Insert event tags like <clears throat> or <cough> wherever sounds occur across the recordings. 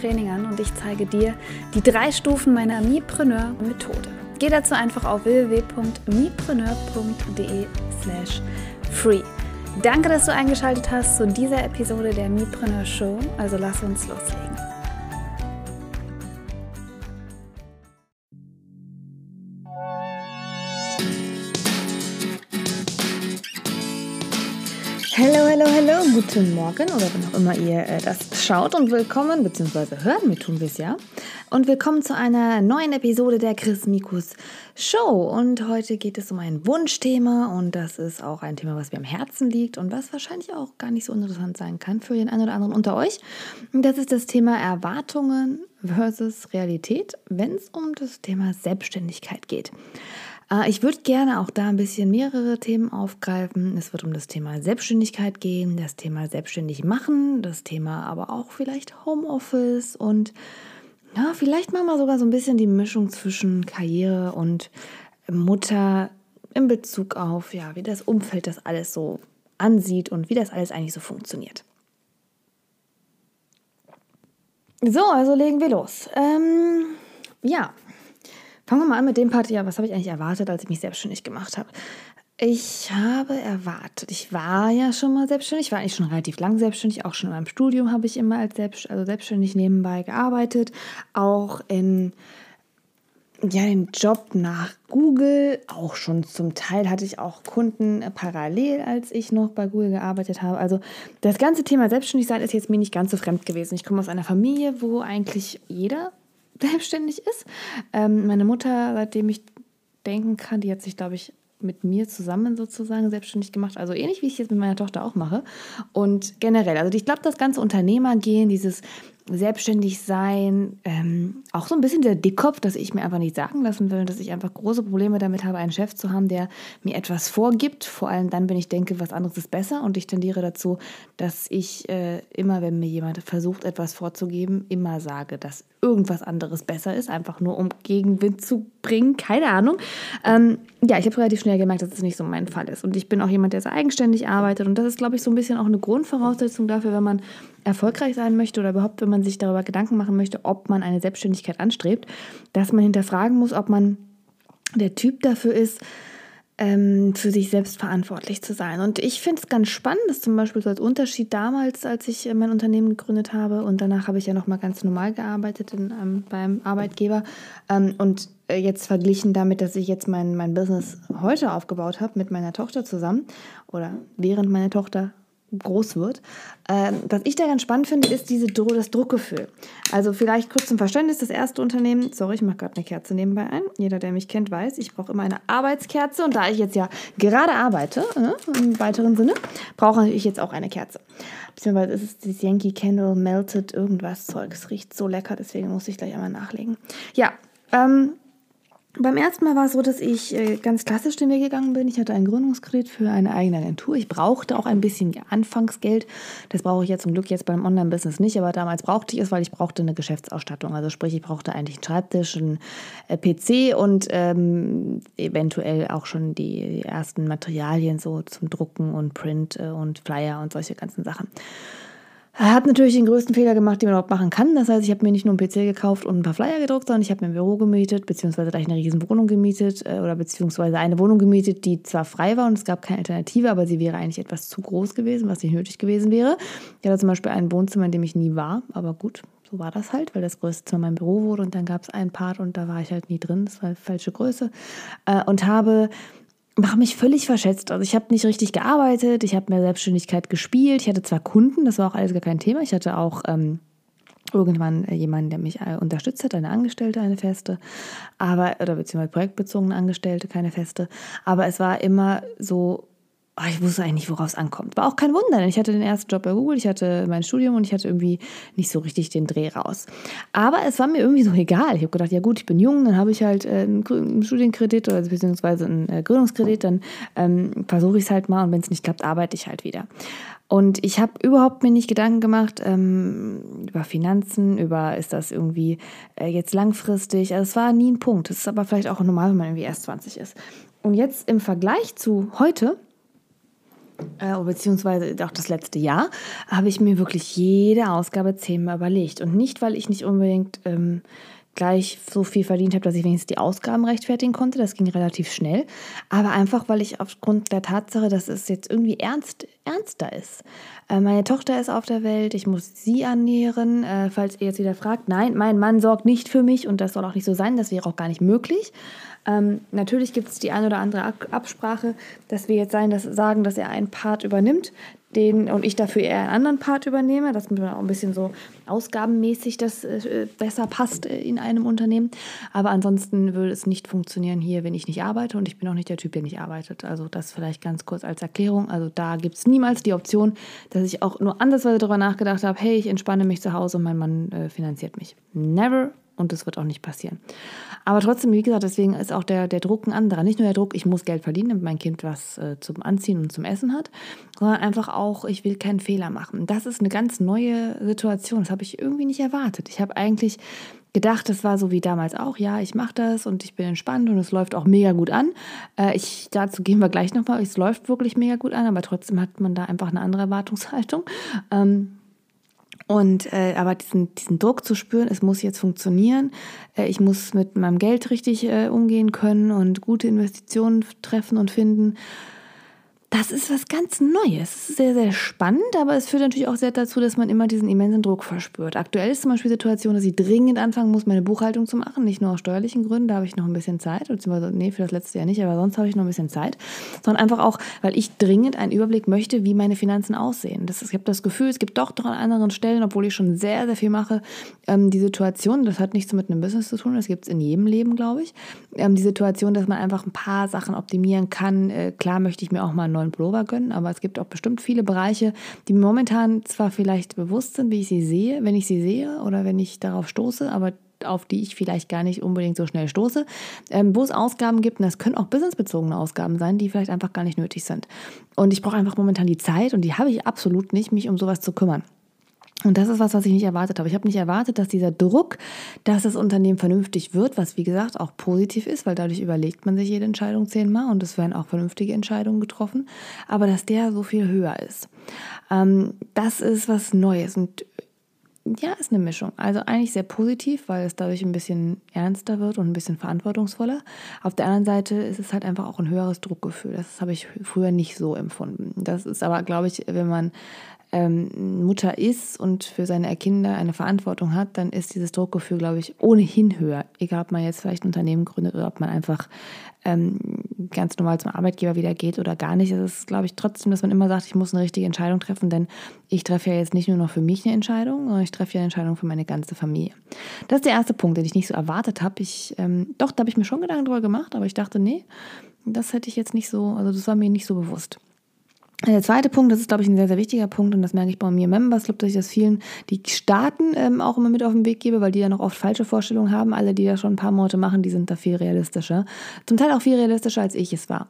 Training an und ich zeige dir die drei Stufen meiner Mipreneur-Methode. Geh dazu einfach auf www.mipreneur.de slash free. Danke, dass du eingeschaltet hast zu dieser Episode der Mipreneur Show. Also lass uns loslegen. Hallo, hallo, hallo, guten Morgen oder wann auch immer ihr äh, das schaut und willkommen, beziehungsweise hören, mir tun wir es ja. Und willkommen zu einer neuen Episode der Chris Mikus Show. Und heute geht es um ein Wunschthema und das ist auch ein Thema, was mir am Herzen liegt und was wahrscheinlich auch gar nicht so interessant sein kann für den einen oder anderen unter euch. Und das ist das Thema Erwartungen versus Realität, wenn es um das Thema Selbstständigkeit geht. Äh, ich würde gerne auch da ein bisschen mehrere Themen aufgreifen. Es wird um das Thema Selbstständigkeit gehen, das Thema selbstständig machen, das Thema aber auch vielleicht Homeoffice und ja, vielleicht machen wir sogar so ein bisschen die Mischung zwischen Karriere und Mutter in Bezug auf, ja, wie das Umfeld das alles so ansieht und wie das alles eigentlich so funktioniert. So, also legen wir los. Ähm, ja, Fangen wir mal an mit dem Part, ja, was habe ich eigentlich erwartet, als ich mich selbstständig gemacht habe? Ich habe erwartet, ich war ja schon mal selbstständig, ich war eigentlich schon relativ lang selbstständig, auch schon in meinem Studium habe ich immer als selbst, also selbstständig nebenbei gearbeitet, auch in ja, den Job nach Google, auch schon zum Teil hatte ich auch Kunden parallel, als ich noch bei Google gearbeitet habe. Also das ganze Thema Selbstständigsein ist jetzt mir nicht ganz so fremd gewesen. Ich komme aus einer Familie, wo eigentlich jeder selbstständig ist. Ähm, meine Mutter, seitdem ich denken kann, die hat sich, glaube ich, mit mir zusammen sozusagen selbstständig gemacht. Also ähnlich wie ich es jetzt mit meiner Tochter auch mache. Und generell, also ich glaube, das ganze Unternehmergehen, dieses selbstständig sein, ähm, auch so ein bisschen der Dickkopf, dass ich mir einfach nicht sagen lassen will, dass ich einfach große Probleme damit habe, einen Chef zu haben, der mir etwas vorgibt. Vor allem dann, wenn ich denke, was anderes ist besser. Und ich tendiere dazu, dass ich äh, immer, wenn mir jemand versucht, etwas vorzugeben, immer sage, dass irgendwas anderes besser ist, einfach nur um Gegenwind zu bringen. Keine Ahnung. Ähm, ja, ich habe relativ schnell gemerkt, dass es nicht so mein Fall ist. Und ich bin auch jemand, der sehr eigenständig arbeitet. Und das ist, glaube ich, so ein bisschen auch eine Grundvoraussetzung dafür, wenn man erfolgreich sein möchte oder überhaupt, wenn man sich darüber Gedanken machen möchte, ob man eine Selbstständigkeit anstrebt, dass man hinterfragen muss, ob man der Typ dafür ist, ähm, für sich selbst verantwortlich zu sein. Und ich finde es ganz spannend, dass zum Beispiel so als Unterschied damals, als ich äh, mein Unternehmen gegründet habe und danach habe ich ja nochmal ganz normal gearbeitet in, ähm, beim Arbeitgeber ähm, und äh, jetzt verglichen damit, dass ich jetzt mein, mein Business heute aufgebaut habe mit meiner Tochter zusammen oder während meine Tochter groß wird. Ähm, was ich da ganz spannend finde, ist diese, das Druckgefühl. Also vielleicht kurz zum Verständnis, das erste Unternehmen, sorry, ich mache gerade eine Kerze nebenbei ein. Jeder, der mich kennt, weiß, ich brauche immer eine Arbeitskerze und da ich jetzt ja gerade arbeite, äh, im weiteren Sinne, brauche ich jetzt auch eine Kerze. Beziehungsweise ist es das Yankee Candle Melted irgendwas Zeug. Es riecht so lecker, deswegen muss ich gleich einmal nachlegen. Ja, ähm, beim ersten Mal war es so, dass ich äh, ganz klassisch den Weg gegangen bin. Ich hatte einen Gründungskredit für eine eigene Agentur. Ich brauchte auch ein bisschen Anfangsgeld. Das brauche ich ja zum Glück jetzt beim Online-Business nicht, aber damals brauchte ich es, weil ich brauchte eine Geschäftsausstattung. Also sprich, ich brauchte eigentlich einen Schreibtisch, einen äh, PC und ähm, eventuell auch schon die ersten Materialien so zum Drucken und Print äh, und Flyer und solche ganzen Sachen. Er hat natürlich den größten Fehler gemacht, den man überhaupt machen kann. Das heißt, ich habe mir nicht nur einen PC gekauft und ein paar Flyer gedruckt, sondern ich habe mir ein Büro gemietet, beziehungsweise gleich eine riesen Wohnung gemietet äh, oder beziehungsweise eine Wohnung gemietet, die zwar frei war und es gab keine Alternative, aber sie wäre eigentlich etwas zu groß gewesen, was nicht nötig gewesen wäre. Ich hatte zum Beispiel ein Wohnzimmer, in dem ich nie war, aber gut, so war das halt, weil das größte Zimmer mein Büro wurde und dann gab es einen Part und da war ich halt nie drin, das war falsche Größe äh, und habe habe mich völlig verschätzt. Also ich habe nicht richtig gearbeitet, ich habe mehr Selbstständigkeit gespielt. Ich hatte zwar Kunden, das war auch alles gar kein Thema. Ich hatte auch ähm, irgendwann äh, jemanden, der mich äh, unterstützt hat, eine Angestellte, eine feste, aber oder beziehungsweise projektbezogene Angestellte, keine feste. Aber es war immer so oh, ich wusste eigentlich worauf es ankommt. War auch kein Wunder, denn ich hatte den ersten Job bei Google, ich hatte mein Studium und ich hatte irgendwie nicht so richtig den Dreh raus. Aber es war mir irgendwie so egal. Ich habe gedacht, ja gut, ich bin jung, dann habe ich halt äh, einen Studienkredit oder beziehungsweise einen äh, Gründungskredit, dann ähm, versuche ich es halt mal und wenn es nicht klappt, arbeite ich halt wieder. Und ich habe überhaupt mir nicht Gedanken gemacht ähm, über Finanzen, über ist das irgendwie äh, jetzt langfristig. Also es war nie ein Punkt. Das ist aber vielleicht auch normal, wenn man irgendwie erst 20 ist. Und jetzt im Vergleich zu heute, äh, beziehungsweise auch das letzte Jahr, habe ich mir wirklich jede Ausgabe zehnmal überlegt. Und nicht, weil ich nicht unbedingt ähm, gleich so viel verdient habe, dass ich wenigstens die Ausgaben rechtfertigen konnte. Das ging relativ schnell. Aber einfach, weil ich aufgrund der Tatsache, dass es jetzt irgendwie ernst, ernster ist. Äh, meine Tochter ist auf der Welt, ich muss sie ernähren. Äh, falls ihr jetzt wieder fragt, nein, mein Mann sorgt nicht für mich und das soll auch nicht so sein. Das wäre auch gar nicht möglich. Ähm, natürlich gibt es die ein oder andere Absprache, dass wir jetzt sein, dass, sagen, dass er einen Part übernimmt den und ich dafür eher einen anderen Part übernehme, dass mir auch ein bisschen so ausgabenmäßig das äh, besser passt äh, in einem Unternehmen. Aber ansonsten würde es nicht funktionieren hier, wenn ich nicht arbeite und ich bin auch nicht der Typ, der nicht arbeitet. Also das vielleicht ganz kurz als Erklärung. Also da gibt es niemals die Option, dass ich auch nur andersweise darüber nachgedacht habe, hey, ich entspanne mich zu Hause und mein Mann äh, finanziert mich. Never und das wird auch nicht passieren. Aber trotzdem, wie gesagt, deswegen ist auch der, der Druck ein anderer. Nicht nur der Druck, ich muss Geld verdienen, damit mein Kind was äh, zum Anziehen und zum Essen hat, sondern einfach auch, ich will keinen Fehler machen. Das ist eine ganz neue Situation. Das habe ich irgendwie nicht erwartet. Ich habe eigentlich gedacht, das war so wie damals auch, ja, ich mache das und ich bin entspannt und es läuft auch mega gut an. Äh, ich, dazu gehen wir gleich nochmal, es läuft wirklich mega gut an, aber trotzdem hat man da einfach eine andere Erwartungshaltung. Ähm, und äh, aber diesen, diesen Druck zu spüren, es muss jetzt funktionieren, äh, ich muss mit meinem Geld richtig äh, umgehen können und gute Investitionen treffen und finden das ist was ganz Neues. Es ist sehr, sehr spannend, aber es führt natürlich auch sehr dazu, dass man immer diesen immensen Druck verspürt. Aktuell ist zum Beispiel die Situation, dass ich dringend anfangen muss, meine Buchhaltung zu machen. Nicht nur aus steuerlichen Gründen, da habe ich noch ein bisschen Zeit, beziehungsweise, nee, für das letzte Jahr nicht, aber sonst habe ich noch ein bisschen Zeit. Sondern einfach auch, weil ich dringend einen Überblick möchte, wie meine Finanzen aussehen. Das ich habe das Gefühl, es gibt doch, doch an anderen Stellen, obwohl ich schon sehr, sehr viel mache, ähm, die Situation, das hat nichts mit einem Business zu tun, das gibt es in jedem Leben, glaube ich. Ähm, die Situation, dass man einfach ein paar Sachen optimieren kann. Äh, klar möchte ich mir auch mal einen neuen Pullover gönnen, aber es gibt auch bestimmt viele Bereiche, die mir momentan zwar vielleicht bewusst sind, wie ich sie sehe, wenn ich sie sehe oder wenn ich darauf stoße, aber auf die ich vielleicht gar nicht unbedingt so schnell stoße, ähm, wo es Ausgaben gibt, und das können auch businessbezogene Ausgaben sein, die vielleicht einfach gar nicht nötig sind. Und ich brauche einfach momentan die Zeit, und die habe ich absolut nicht, mich um sowas zu kümmern. Und das ist was, was ich nicht erwartet habe. Ich habe nicht erwartet, dass dieser Druck, dass das Unternehmen vernünftig wird, was wie gesagt auch positiv ist, weil dadurch überlegt man sich jede Entscheidung zehnmal und es werden auch vernünftige Entscheidungen getroffen, aber dass der so viel höher ist. Ähm, das ist was Neues und ja, ist eine Mischung. Also eigentlich sehr positiv, weil es dadurch ein bisschen ernster wird und ein bisschen verantwortungsvoller. Auf der anderen Seite ist es halt einfach auch ein höheres Druckgefühl. Das habe ich früher nicht so empfunden. Das ist aber, glaube ich, wenn man ähm, Mutter ist und für seine Kinder eine Verantwortung hat, dann ist dieses Druckgefühl, glaube ich, ohnehin höher. Egal, ob man jetzt vielleicht ein Unternehmen gründet oder ob man einfach ähm, ganz normal zum Arbeitgeber wieder geht oder gar nicht. Es ist, glaube ich, trotzdem, dass man immer sagt, ich muss eine richtige Entscheidung treffen, denn ich treffe ja jetzt nicht nur noch für mich eine Entscheidung, sondern ich treffe ja eine Entscheidung für meine ganze Familie. Das ist der erste Punkt, den ich nicht so erwartet habe. Ich, ähm, doch, da habe ich mir schon Gedanken drüber gemacht, aber ich dachte, nee, das hätte ich jetzt nicht so, also das war mir nicht so bewusst. Der zweite Punkt, das ist, glaube ich, ein sehr, sehr wichtiger Punkt und das merke ich bei mir Members Club, dass ich das vielen, die starten, ähm, auch immer mit auf den Weg gebe, weil die ja noch oft falsche Vorstellungen haben. Alle, die das schon ein paar Monate machen, die sind da viel realistischer. Zum Teil auch viel realistischer, als ich es war.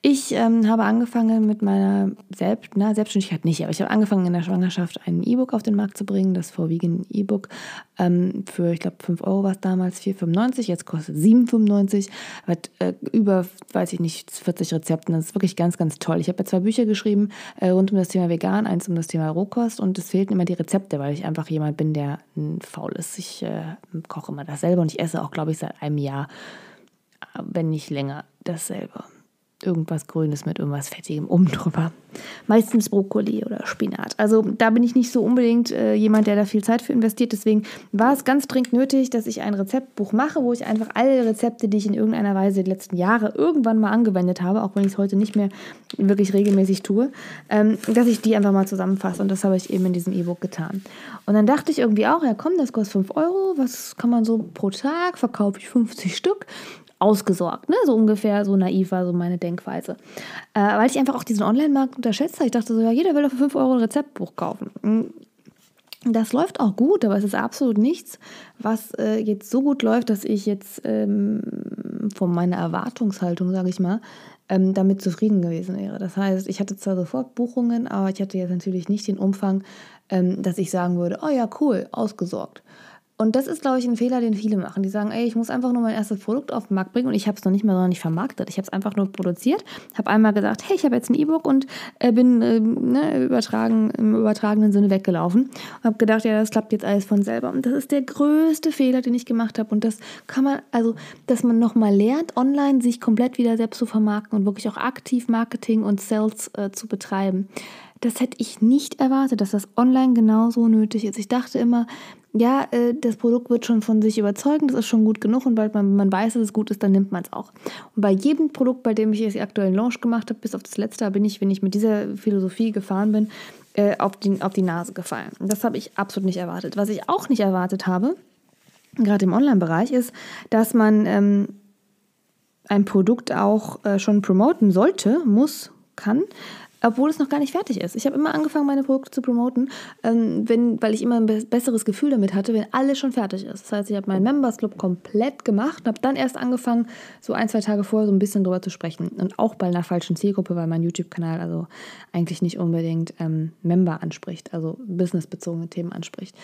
Ich ähm, habe angefangen mit meiner Selbst, na, Selbstständigkeit nicht, aber ich habe angefangen in der Schwangerschaft ein E-Book auf den Markt zu bringen, das vorwiegend E-Book ähm, für, ich glaube, 5 Euro war es damals, 4,95, jetzt kostet 7,95, hat äh, über, weiß ich nicht, 40 Rezepten. Das ist wirklich ganz, ganz toll. Ich habe ja zwei Bücher geschrieben, geschrieben äh, rund um das Thema Vegan, eins um das Thema Rohkost und es fehlten immer die Rezepte, weil ich einfach jemand bin, der faul ist. Ich äh, koche immer dasselbe und ich esse auch, glaube ich, seit einem Jahr, wenn nicht länger, dasselbe irgendwas Grünes mit irgendwas Fettigem oben drüber. Meistens Brokkoli oder Spinat. Also da bin ich nicht so unbedingt äh, jemand, der da viel Zeit für investiert. Deswegen war es ganz dringend nötig, dass ich ein Rezeptbuch mache, wo ich einfach alle Rezepte, die ich in irgendeiner Weise die letzten Jahre irgendwann mal angewendet habe, auch wenn ich es heute nicht mehr wirklich regelmäßig tue, ähm, dass ich die einfach mal zusammenfasse. Und das habe ich eben in diesem E-Book getan. Und dann dachte ich irgendwie auch, ja komm, das kostet 5 Euro. Was kann man so pro Tag? Verkaufe ich 50 Stück. Ausgesorgt, ne? So ungefähr, so naiv war so meine Denkweise. Äh, weil ich einfach auch diesen Online-Markt unterschätzt habe. Ich dachte so, ja, jeder will doch für 5 Euro ein Rezeptbuch kaufen. Hm. Das läuft auch gut, aber es ist absolut nichts, was äh, jetzt so gut läuft, dass ich jetzt ähm, von meiner Erwartungshaltung, sage ich mal, ähm, damit zufrieden gewesen wäre. Das heißt, ich hatte zwar sofort Buchungen, aber ich hatte jetzt natürlich nicht den Umfang, ähm, dass ich sagen würde, oh ja, cool, ausgesorgt. Und das ist, glaube ich, ein Fehler, den viele machen. Die sagen, ey, ich muss einfach nur mein erstes Produkt auf den Markt bringen und ich habe es noch nicht mal noch nicht vermarktet. Ich habe es einfach nur produziert, habe einmal gesagt, hey, ich habe jetzt ein E-Book und äh, bin äh, ne, übertragen, im übertragenen Sinne weggelaufen und habe gedacht, ja, das klappt jetzt alles von selber. Und das ist der größte Fehler, den ich gemacht habe. Und das kann man, also, dass man nochmal lernt, online sich komplett wieder selbst zu vermarkten und wirklich auch aktiv Marketing und Sales äh, zu betreiben. Das hätte ich nicht erwartet, dass das online genauso nötig ist. Ich dachte immer, ja, äh, das Produkt wird schon von sich überzeugen, das ist schon gut genug und bald man, man weiß, dass es gut ist, dann nimmt man es auch. Und bei jedem Produkt, bei dem ich jetzt aktuell einen Launch gemacht habe, bis auf das letzte, bin ich, wenn ich mit dieser Philosophie gefahren bin, äh, auf, die, auf die Nase gefallen. Das habe ich absolut nicht erwartet. Was ich auch nicht erwartet habe, gerade im Online-Bereich, ist, dass man ähm, ein Produkt auch äh, schon promoten sollte, muss, kann, obwohl es noch gar nicht fertig ist. Ich habe immer angefangen, meine Produkte zu promoten, ähm, wenn, weil ich immer ein besseres Gefühl damit hatte, wenn alles schon fertig ist. Das heißt, ich habe meinen Members Club komplett gemacht und habe dann erst angefangen, so ein, zwei Tage vorher so ein bisschen drüber zu sprechen. Und auch bei einer falschen Zielgruppe, weil mein YouTube-Kanal also eigentlich nicht unbedingt ähm, Member anspricht, also businessbezogene Themen anspricht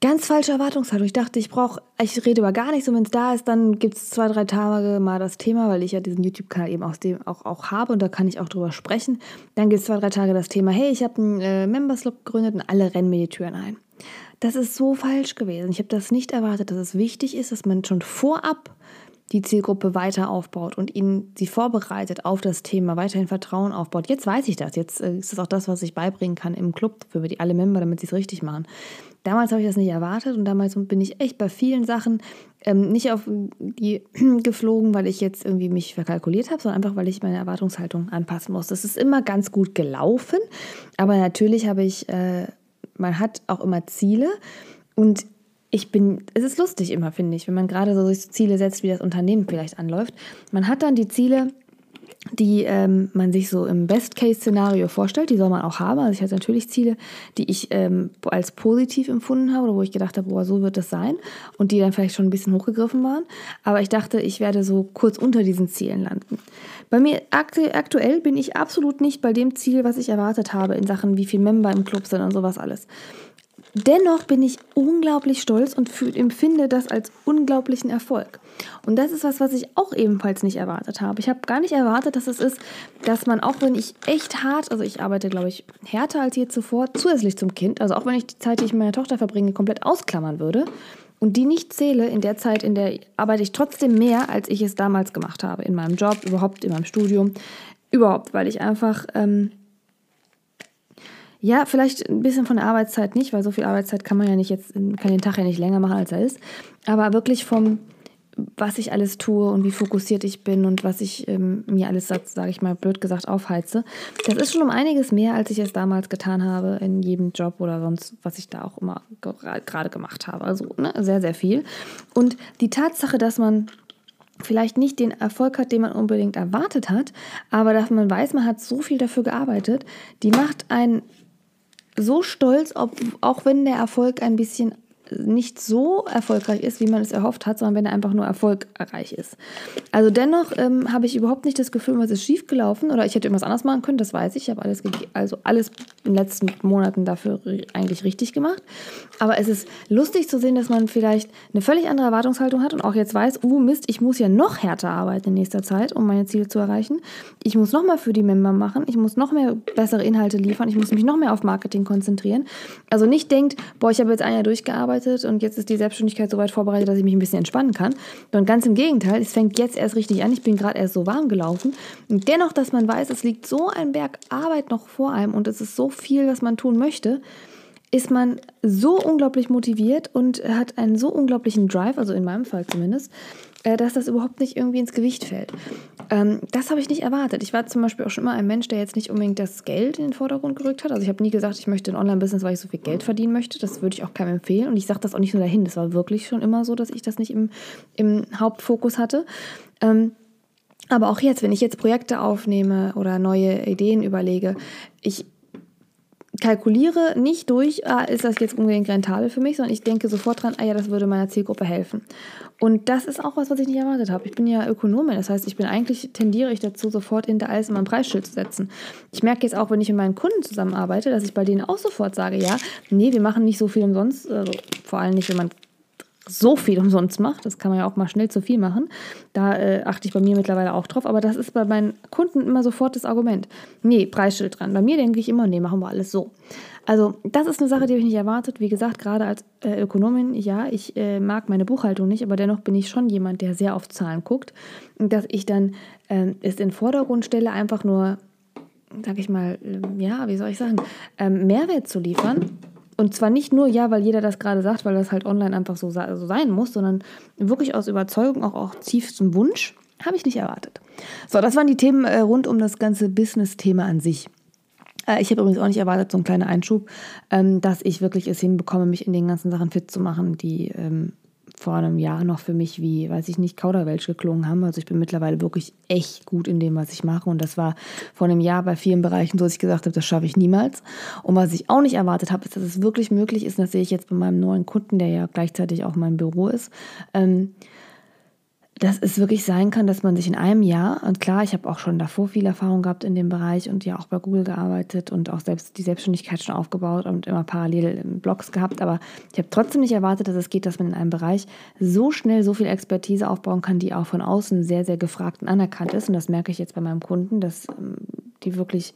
ganz falsche Erwartungshaltung. Ich dachte, ich brauche, ich rede über gar nichts und wenn es da ist, dann gibt es zwei, drei Tage mal das Thema, weil ich ja diesen YouTube-Kanal eben aus dem auch, auch habe und da kann ich auch drüber sprechen. Dann gibt es zwei, drei Tage das Thema, hey, ich habe einen äh, Members Club gegründet und alle rennen mir die Türen ein. Das ist so falsch gewesen. Ich habe das nicht erwartet, dass es wichtig ist, dass man schon vorab die Zielgruppe weiter aufbaut und ihnen sie vorbereitet auf das Thema, weiterhin Vertrauen aufbaut. Jetzt weiß ich das. Jetzt äh, ist das auch das, was ich beibringen kann im Club für die alle Member, damit sie es richtig machen. Damals habe ich das nicht erwartet und damals bin ich echt bei vielen Sachen ähm, nicht auf die <clears throat> geflogen, weil ich jetzt irgendwie mich verkalkuliert habe, sondern einfach, weil ich meine Erwartungshaltung anpassen muss. Das ist immer ganz gut gelaufen, aber natürlich habe ich, äh, man hat auch immer Ziele und ich bin, es ist lustig immer, finde ich, wenn man gerade so Ziele setzt, wie das Unternehmen vielleicht anläuft. Man hat dann die Ziele, die ähm, man sich so im Best-Case-Szenario vorstellt, die soll man auch haben. Also ich hatte natürlich Ziele, die ich ähm, als positiv empfunden habe oder wo ich gedacht habe, boah, so wird das sein und die dann vielleicht schon ein bisschen hochgegriffen waren. Aber ich dachte, ich werde so kurz unter diesen Zielen landen. Bei mir aktu aktuell bin ich absolut nicht bei dem Ziel, was ich erwartet habe in Sachen, wie viele Member im Club sind und sowas alles. Dennoch bin ich unglaublich stolz und empfinde das als unglaublichen Erfolg. Und das ist was, was ich auch ebenfalls nicht erwartet habe. Ich habe gar nicht erwartet, dass es ist, dass man auch wenn ich echt hart, also ich arbeite, glaube ich, härter als je zuvor, zusätzlich zum Kind, also auch wenn ich die Zeit, die ich mit meiner Tochter verbringe, komplett ausklammern würde und die nicht zähle, in der Zeit, in der arbeite ich trotzdem mehr, als ich es damals gemacht habe, in meinem Job, überhaupt in meinem Studium, überhaupt, weil ich einfach... Ähm, ja, vielleicht ein bisschen von der Arbeitszeit nicht, weil so viel Arbeitszeit kann man ja nicht jetzt, kann den Tag ja nicht länger machen, als er ist. Aber wirklich vom, was ich alles tue und wie fokussiert ich bin und was ich ähm, mir alles, sage ich mal, blöd gesagt, aufheize. Das ist schon um einiges mehr, als ich es damals getan habe in jedem Job oder sonst, was ich da auch immer gerade gemacht habe. Also ne, sehr, sehr viel. Und die Tatsache, dass man vielleicht nicht den Erfolg hat, den man unbedingt erwartet hat, aber dass man weiß, man hat so viel dafür gearbeitet, die macht einen so stolz, ob, auch wenn der Erfolg ein bisschen nicht so erfolgreich ist, wie man es erhofft hat, sondern wenn er einfach nur erfolgreich ist. Also dennoch ähm, habe ich überhaupt nicht das Gefühl, was ist schiefgelaufen oder ich hätte irgendwas anders machen können, das weiß ich. Ich habe alles, also alles in den letzten Monaten dafür eigentlich richtig gemacht. Aber es ist lustig zu sehen, dass man vielleicht eine völlig andere Erwartungshaltung hat und auch jetzt weiß, oh Mist, ich muss ja noch härter arbeiten in nächster Zeit, um meine Ziele zu erreichen. Ich muss noch mal für die Member machen, ich muss noch mehr bessere Inhalte liefern, ich muss mich noch mehr auf Marketing konzentrieren. Also nicht denkt, boah, ich habe jetzt ein Jahr durchgearbeitet, vorbereitet und jetzt ist die Selbstständigkeit so weit vorbereitet, dass ich mich ein bisschen entspannen kann. Und ganz im Gegenteil, es fängt jetzt erst richtig an. Ich bin gerade erst so warm gelaufen. Und dennoch, dass man weiß, es liegt so ein Berg Arbeit noch vor einem und es ist so viel, was man tun möchte, ist man so unglaublich motiviert und hat einen so unglaublichen Drive, also in meinem Fall zumindest, dass das überhaupt nicht irgendwie ins Gewicht fällt. Ähm, das habe ich nicht erwartet. Ich war zum Beispiel auch schon immer ein Mensch, der jetzt nicht unbedingt das Geld in den Vordergrund gerückt hat. Also ich habe nie gesagt, ich möchte ein Online-Business, weil ich so viel Geld verdienen möchte. Das würde ich auch keinem empfehlen. Und ich sage das auch nicht nur dahin. Das war wirklich schon immer so, dass ich das nicht im, im Hauptfokus hatte. Ähm, aber auch jetzt, wenn ich jetzt Projekte aufnehme oder neue Ideen überlege, ich kalkuliere nicht durch, ah, ist das jetzt unbedingt rentabel für mich, sondern ich denke sofort dran, ah ja, das würde meiner Zielgruppe helfen. Und das ist auch was, was ich nicht erwartet habe. Ich bin ja Ökonomin, das heißt, ich bin eigentlich, tendiere ich dazu, sofort hinter alles in mein Preisschild zu setzen. Ich merke jetzt auch, wenn ich mit meinen Kunden zusammenarbeite, dass ich bei denen auch sofort sage, ja, nee, wir machen nicht so viel umsonst, also vor allem nicht, wenn man so viel umsonst macht. Das kann man ja auch mal schnell zu viel machen. Da äh, achte ich bei mir mittlerweile auch drauf. Aber das ist bei meinen Kunden immer sofort das Argument. Nee, Preisschild dran. Bei mir denke ich immer, nee, machen wir alles so. Also das ist eine Sache, die habe ich nicht erwartet. Wie gesagt, gerade als äh, Ökonomin, ja, ich äh, mag meine Buchhaltung nicht, aber dennoch bin ich schon jemand, der sehr auf Zahlen guckt. Und dass ich dann ähm, es in den Vordergrund stelle, einfach nur, sag ich mal, ähm, ja, wie soll ich sagen, ähm, Mehrwert zu liefern und zwar nicht nur, ja, weil jeder das gerade sagt, weil das halt online einfach so, so sein muss, sondern wirklich aus Überzeugung, auch, auch tiefstem Wunsch, habe ich nicht erwartet. So, das waren die Themen äh, rund um das ganze Business-Thema an sich. Äh, ich habe übrigens auch nicht erwartet, so ein kleiner Einschub, ähm, dass ich wirklich es hinbekomme, mich in den ganzen Sachen fit zu machen, die ähm, vor einem Jahr noch für mich wie, weiß ich nicht, Kauderwelsch geklungen haben. Also ich bin mittlerweile wirklich echt gut in dem, was ich mache. Und das war vor einem Jahr bei vielen Bereichen so, dass ich gesagt habe, das schaffe ich niemals. Und was ich auch nicht erwartet habe, ist, dass es wirklich möglich ist, und das sehe ich jetzt bei meinem neuen Kunden, der ja gleichzeitig auch mein Büro ist, ähm, dass es wirklich sein kann, dass man sich in einem Jahr, und klar, ich habe auch schon davor viel Erfahrung gehabt in dem Bereich und ja auch bei Google gearbeitet und auch selbst die Selbstständigkeit schon aufgebaut und immer parallel Blogs gehabt, aber ich habe trotzdem nicht erwartet, dass es geht, dass man in einem Bereich so schnell so viel Expertise aufbauen kann, die auch von außen sehr, sehr gefragt und anerkannt ist. Und das merke ich jetzt bei meinem Kunden, dass ähm, die wirklich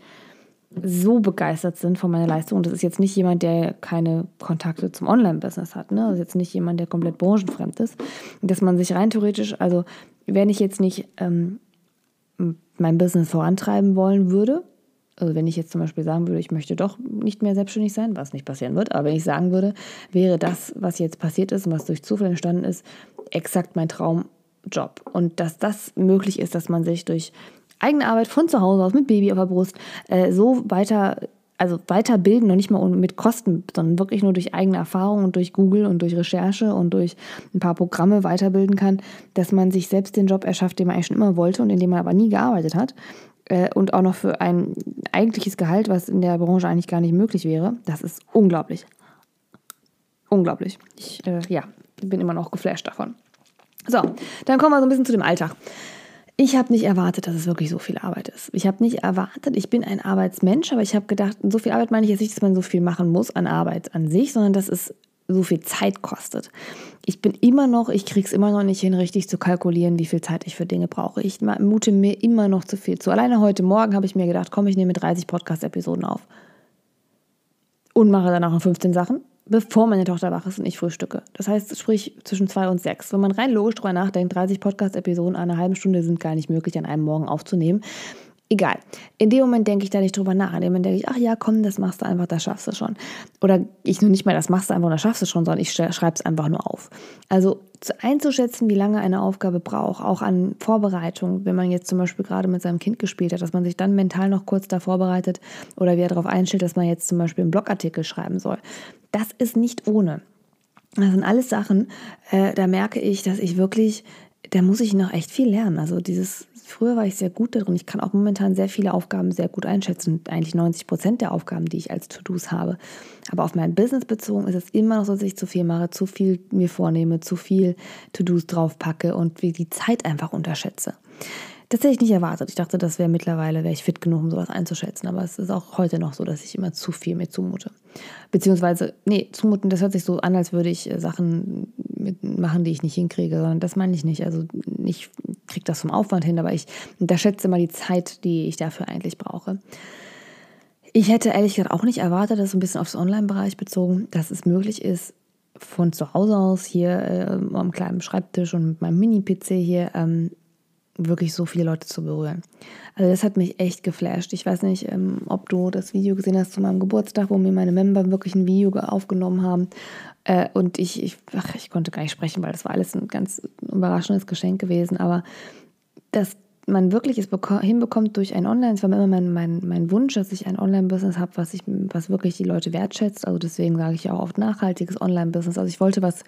so begeistert sind von meiner Leistung. Und das ist jetzt nicht jemand, der keine Kontakte zum Online-Business hat. Ne? Das ist jetzt nicht jemand, der komplett branchenfremd ist. Dass man sich rein theoretisch, also wenn ich jetzt nicht ähm, mein Business vorantreiben wollen würde, also wenn ich jetzt zum Beispiel sagen würde, ich möchte doch nicht mehr selbstständig sein, was nicht passieren wird, aber wenn ich sagen würde, wäre das, was jetzt passiert ist und was durch Zufall entstanden ist, exakt mein Traumjob. Und dass das möglich ist, dass man sich durch eigene Arbeit von zu Hause aus mit Baby auf der Brust äh, so weiter, also weiterbilden, noch nicht mal mit Kosten, sondern wirklich nur durch eigene Erfahrung und durch Google und durch Recherche und durch ein paar Programme weiterbilden kann, dass man sich selbst den Job erschafft, den man eigentlich schon immer wollte und in dem man aber nie gearbeitet hat. Äh, und auch noch für ein eigentliches Gehalt, was in der Branche eigentlich gar nicht möglich wäre. Das ist unglaublich. Unglaublich. Ich äh, ja, bin immer noch geflasht davon. So, dann kommen wir so ein bisschen zu dem Alltag. Ich habe nicht erwartet, dass es wirklich so viel Arbeit ist. Ich habe nicht erwartet, ich bin ein Arbeitsmensch, aber ich habe gedacht, so viel Arbeit meine ich jetzt nicht, dass man so viel machen muss an Arbeit an sich, sondern dass es so viel Zeit kostet. Ich bin immer noch, ich kriege es immer noch nicht hin, richtig zu kalkulieren, wie viel Zeit ich für Dinge brauche. Ich mute mir immer noch zu viel zu. Alleine heute Morgen habe ich mir gedacht, komm, ich nehme 30 Podcast-Episoden auf und mache danach noch 15 Sachen bevor meine Tochter wach ist und ich frühstücke. Das heißt, sprich zwischen zwei und sechs. Wenn man rein logisch drüber nachdenkt, 30 Podcast-Episoden einer halben Stunde sind gar nicht möglich an einem Morgen aufzunehmen. Egal. In dem Moment denke ich da nicht drüber nach. In dem Moment denke ich, ach ja, komm, das machst du einfach, das schaffst du schon. Oder ich nur nicht mal, das machst du einfach, das schaffst du schon, sondern ich schreibe es einfach nur auf. Also einzuschätzen, wie lange eine Aufgabe braucht, auch an Vorbereitung, wenn man jetzt zum Beispiel gerade mit seinem Kind gespielt hat, dass man sich dann mental noch kurz da vorbereitet oder wie er darauf einstellt, dass man jetzt zum Beispiel einen Blogartikel schreiben soll. Das ist nicht ohne. Das sind alles Sachen, äh, da merke ich, dass ich wirklich, da muss ich noch echt viel lernen. Also dieses Früher war ich sehr gut darin. Ich kann auch momentan sehr viele Aufgaben sehr gut einschätzen. Eigentlich 90 Prozent der Aufgaben, die ich als To-Dos habe. Aber auf mein Business bezogen ist es immer noch so, dass ich zu viel mache, zu viel mir vornehme, zu viel To-Dos draufpacke und wie die Zeit einfach unterschätze. Das hätte ich nicht erwartet. Ich dachte, das wäre mittlerweile, wäre ich fit genug, um sowas einzuschätzen. Aber es ist auch heute noch so, dass ich immer zu viel mir zumute. Beziehungsweise, nee, zumuten, das hört sich so an, als würde ich äh, Sachen machen, die ich nicht hinkriege, sondern das meine ich nicht. Also ich kriege das vom Aufwand hin, aber ich unterschätze immer die Zeit, die ich dafür eigentlich brauche. Ich hätte ehrlich gesagt auch nicht erwartet, dass so ein bisschen aufs Online-Bereich bezogen, dass es möglich ist, von zu Hause aus hier äh, am kleinen Schreibtisch und mit meinem Mini-PC hier ähm, wirklich so viele Leute zu berühren. Also das hat mich echt geflasht. Ich weiß nicht, ähm, ob du das Video gesehen hast zu meinem Geburtstag, wo mir meine Member wirklich ein Video aufgenommen haben. Äh, und ich, ich, ach, ich konnte gar nicht sprechen, weil das war alles ein ganz überraschendes Geschenk gewesen. Aber das man wirklich es hinbekommt durch ein Online, es war immer mein, mein, mein Wunsch, dass ich ein Online-Business habe, was, was wirklich die Leute wertschätzt. Also deswegen sage ich auch oft nachhaltiges Online-Business. Also ich wollte was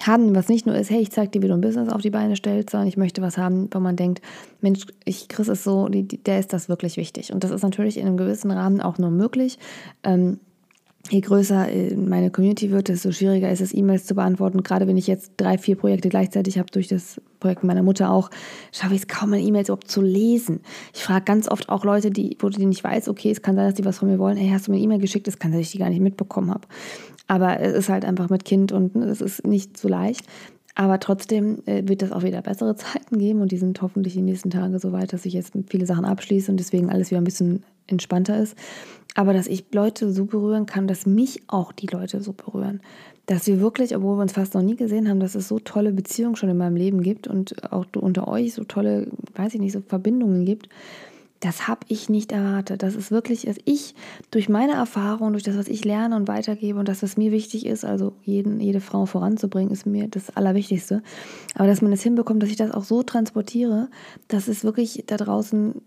haben, was nicht nur ist, hey, ich zeige dir, wie du ein Business auf die Beine stellst, sondern ich möchte was haben, wo man denkt, Mensch, ich, Chris ist so, die, der ist das wirklich wichtig. Und das ist natürlich in einem gewissen Rahmen auch nur möglich. Ähm, je größer äh, meine Community wird, desto schwieriger ist es, E-Mails zu beantworten. Gerade wenn ich jetzt drei, vier Projekte gleichzeitig habe, durch das Projekt meiner Mutter auch, schaffe ich es kaum, meine E-Mails überhaupt zu lesen. Ich frage ganz oft auch Leute, die, wo die nicht weiß, okay, es kann sein, dass die was von mir wollen. Hey, hast du mir eine E-Mail geschickt? Es kann sein, dass ich die gar nicht mitbekommen habe. Aber es ist halt einfach mit Kind und es ist nicht so leicht. Aber trotzdem äh, wird es auch wieder bessere Zeiten geben und die sind hoffentlich die nächsten Tage so weit, dass ich jetzt viele Sachen abschließe und deswegen alles wieder ein bisschen entspannter ist. Aber dass ich Leute so berühren kann, dass mich auch die Leute so berühren. Dass wir wirklich, obwohl wir uns fast noch nie gesehen haben, dass es so tolle Beziehungen schon in meinem Leben gibt und auch unter euch so tolle, weiß ich nicht, so Verbindungen gibt. Das habe ich nicht erwartet. Das ist wirklich, dass ich durch meine Erfahrung, durch das, was ich lerne und weitergebe und das, was mir wichtig ist, also jeden, jede Frau voranzubringen, ist mir das Allerwichtigste. Aber dass man es hinbekommt, dass ich das auch so transportiere, dass es wirklich da draußen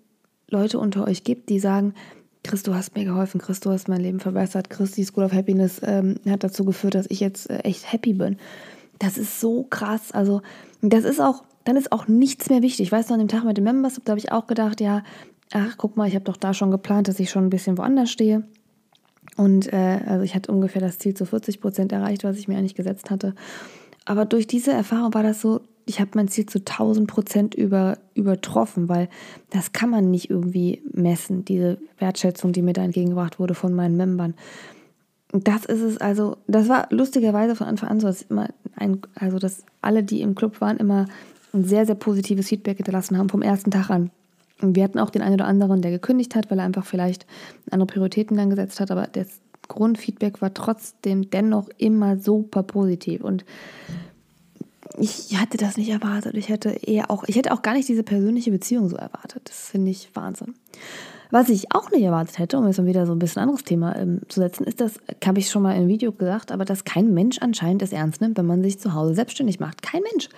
Leute unter euch gibt, die sagen, Chris, du hast mir geholfen, Chris, du hast mein Leben verbessert, Chris, die School of Happiness ähm, hat dazu geführt, dass ich jetzt äh, echt happy bin. Das ist so krass. Also, das ist auch, dann ist auch nichts mehr wichtig. Ich weiß noch, an dem Tag mit den Members, da habe ich auch gedacht, ja, ach, guck mal, ich habe doch da schon geplant, dass ich schon ein bisschen woanders stehe. Und äh, also ich hatte ungefähr das Ziel zu 40 Prozent erreicht, was ich mir eigentlich gesetzt hatte. Aber durch diese Erfahrung war das so, ich habe mein Ziel zu 1000 Prozent über, übertroffen, weil das kann man nicht irgendwie messen, diese Wertschätzung, die mir da entgegengebracht wurde von meinen Membern. Das ist es also, das war lustigerweise von Anfang an so, dass immer ein, also dass alle, die im Club waren, immer ein sehr, sehr positives Feedback hinterlassen haben vom ersten Tag an. Und wir hatten auch den einen oder anderen, der gekündigt hat, weil er einfach vielleicht andere Prioritäten dann gesetzt hat, aber das Grundfeedback war trotzdem dennoch immer super positiv. Und ich hatte das nicht erwartet. Ich hätte eher auch, ich hätte auch gar nicht diese persönliche Beziehung so erwartet. Das finde ich Wahnsinn. Was ich auch nicht erwartet hätte, um jetzt mal wieder so ein bisschen anderes Thema ähm, zu setzen, ist das, habe ich schon mal in einem Video gesagt, aber dass kein Mensch anscheinend es ernst nimmt, wenn man sich zu Hause selbstständig macht. Kein Mensch.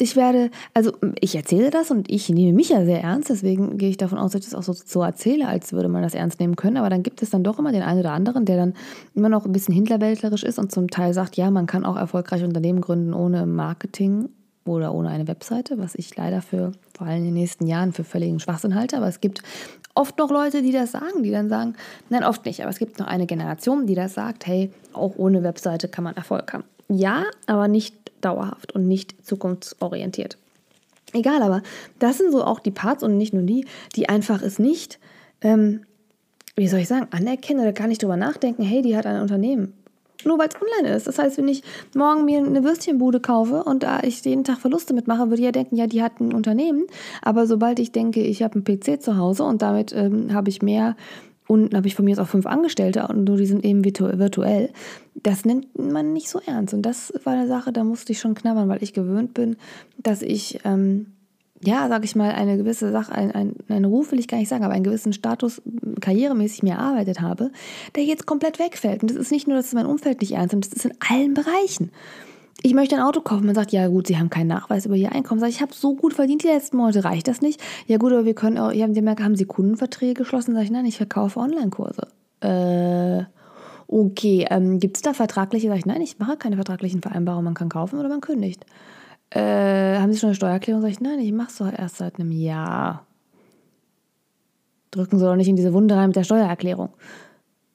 Ich werde, also ich erzähle das und ich nehme mich ja sehr ernst, deswegen gehe ich davon aus, dass ich das auch so, so erzähle, als würde man das ernst nehmen können. Aber dann gibt es dann doch immer den einen oder anderen, der dann immer noch ein bisschen hinterwäldlerisch ist und zum Teil sagt, ja, man kann auch erfolgreich Unternehmen gründen ohne Marketing oder ohne eine Webseite, was ich leider für vor allem in den nächsten Jahren für völligen Schwachsinn halte. Aber es gibt oft noch Leute, die das sagen, die dann sagen, nein, oft nicht, aber es gibt noch eine Generation, die das sagt, hey, auch ohne Webseite kann man Erfolg haben. Ja, aber nicht dauerhaft und nicht zukunftsorientiert. Egal, aber das sind so auch die Parts und nicht nur die, die einfach es nicht, ähm, wie soll ich sagen, anerkennen oder gar nicht drüber nachdenken, hey, die hat ein Unternehmen. Nur weil es online ist. Das heißt, wenn ich morgen mir eine Würstchenbude kaufe und da ich jeden Tag Verluste mitmache, würde ich ja denken, ja, die hat ein Unternehmen. Aber sobald ich denke, ich habe einen PC zu Hause und damit ähm, habe ich mehr und habe ich von mir jetzt auch fünf Angestellte und nur die sind eben virtuell, das nimmt man nicht so ernst. Und das war eine Sache, da musste ich schon knabbern, weil ich gewöhnt bin, dass ich ähm, ja, sag ich mal, eine gewisse Sache, ein, ein, einen Ruf will ich gar nicht sagen, aber einen gewissen Status karrieremäßig mir erarbeitet habe, der jetzt komplett wegfällt. Und das ist nicht nur, dass es mein Umfeld nicht ernst nimmt, das ist in allen Bereichen. Ich möchte ein Auto kaufen. Man sagt, ja gut, Sie haben keinen Nachweis über Ihr Einkommen. Sag ich, ich habe so gut verdient die letzten Monate, reicht das nicht? Ja gut, aber wir können auch, haben Sie, haben Sie Kundenverträge geschlossen? Sag ich, nein, ich verkaufe Online-Kurse. Äh, okay, ähm, gibt es da vertragliche? Sag ich, nein, ich mache keine vertraglichen Vereinbarungen. Man kann kaufen oder man kündigt. Äh, haben Sie schon eine Steuererklärung? Sag ich, nein, ich mache es doch erst seit einem Jahr. Drücken Sie doch nicht in diese Wunde rein mit der Steuererklärung.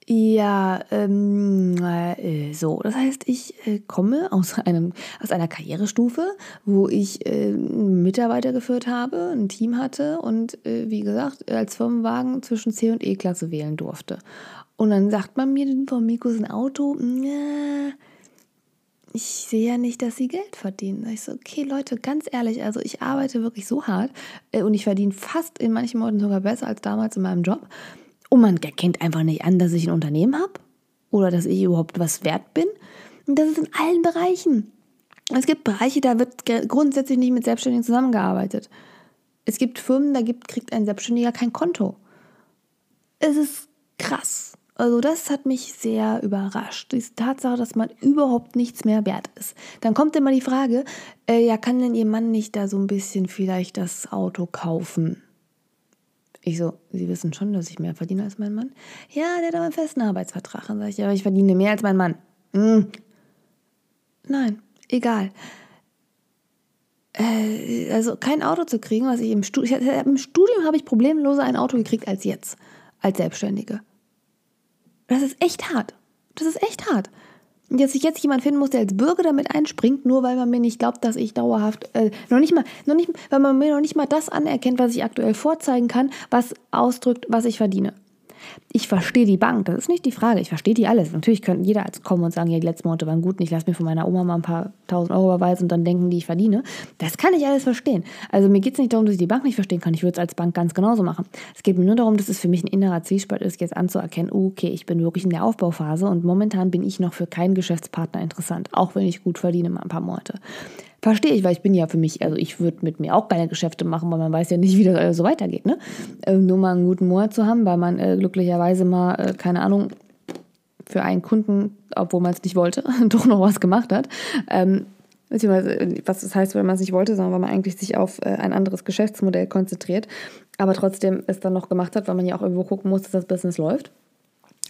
Ja, ähm, äh, so. Das heißt, ich äh, komme aus, einem, aus einer Karrierestufe, wo ich äh, Mitarbeiter geführt habe, ein Team hatte und äh, wie gesagt, als Firmenwagen zwischen C und E-Klasse wählen durfte. Und dann sagt man mir, Miko ist ein Auto, na, ich sehe ja nicht, dass sie Geld verdienen. ich so, okay, Leute, ganz ehrlich, also ich arbeite wirklich so hart äh, und ich verdiene fast in manchen Monaten sogar besser als damals in meinem Job. Und man erkennt einfach nicht an, dass ich ein Unternehmen habe oder dass ich überhaupt was wert bin. Und das ist in allen Bereichen. Es gibt Bereiche, da wird grundsätzlich nicht mit Selbstständigen zusammengearbeitet. Es gibt Firmen, da gibt, kriegt ein Selbstständiger kein Konto. Es ist krass. Also das hat mich sehr überrascht. Die Tatsache, dass man überhaupt nichts mehr wert ist. Dann kommt immer die Frage, äh, ja, kann denn Ihr Mann nicht da so ein bisschen vielleicht das Auto kaufen? Ich so, Sie wissen schon, dass ich mehr verdiene als mein Mann? Ja, der hat aber einen festen Arbeitsvertrag. Dann sage ich, aber ich verdiene mehr als mein Mann. Hm. Nein, egal. Äh, also kein Auto zu kriegen, was ich im Studium, im Studium habe ich problemloser ein Auto gekriegt als jetzt, als Selbstständige. Das ist echt hart. Das ist echt hart. Und dass ich jetzt jemand finden muss, der als Bürger damit einspringt, nur weil man mir nicht glaubt, dass ich dauerhaft, äh, noch nicht mal, noch nicht, weil man mir noch nicht mal das anerkennt, was ich aktuell vorzeigen kann, was ausdrückt, was ich verdiene. Ich verstehe die Bank, das ist nicht die Frage. Ich verstehe die alles. Natürlich könnte jeder als kommen und sagen, ja, die letzten Monate waren gut und ich lasse mir von meiner Oma mal ein paar tausend Euro überweisen und dann denken die, ich verdiene. Das kann ich alles verstehen. Also mir geht es nicht darum, dass ich die Bank nicht verstehen kann. Ich würde es als Bank ganz genauso machen. Es geht mir nur darum, dass es für mich ein innerer Zwiespalt ist, jetzt anzuerkennen, okay, ich bin wirklich in der Aufbauphase und momentan bin ich noch für keinen Geschäftspartner interessant, auch wenn ich gut verdiene mal ein paar Monate. Verstehe ich, weil ich bin ja für mich, also ich würde mit mir auch keine Geschäfte machen, weil man weiß ja nicht, wie das alles so weitergeht. Ne? Äh, nur mal einen guten Monat zu haben, weil man äh, glücklicherweise mal, äh, keine Ahnung, für einen Kunden, obwohl man es nicht wollte, <laughs> doch noch was gemacht hat. Ähm, äh, was das heißt, wenn man es nicht wollte, sondern weil man eigentlich sich auf äh, ein anderes Geschäftsmodell konzentriert, aber trotzdem es dann noch gemacht hat, weil man ja auch irgendwo gucken muss, dass das Business läuft.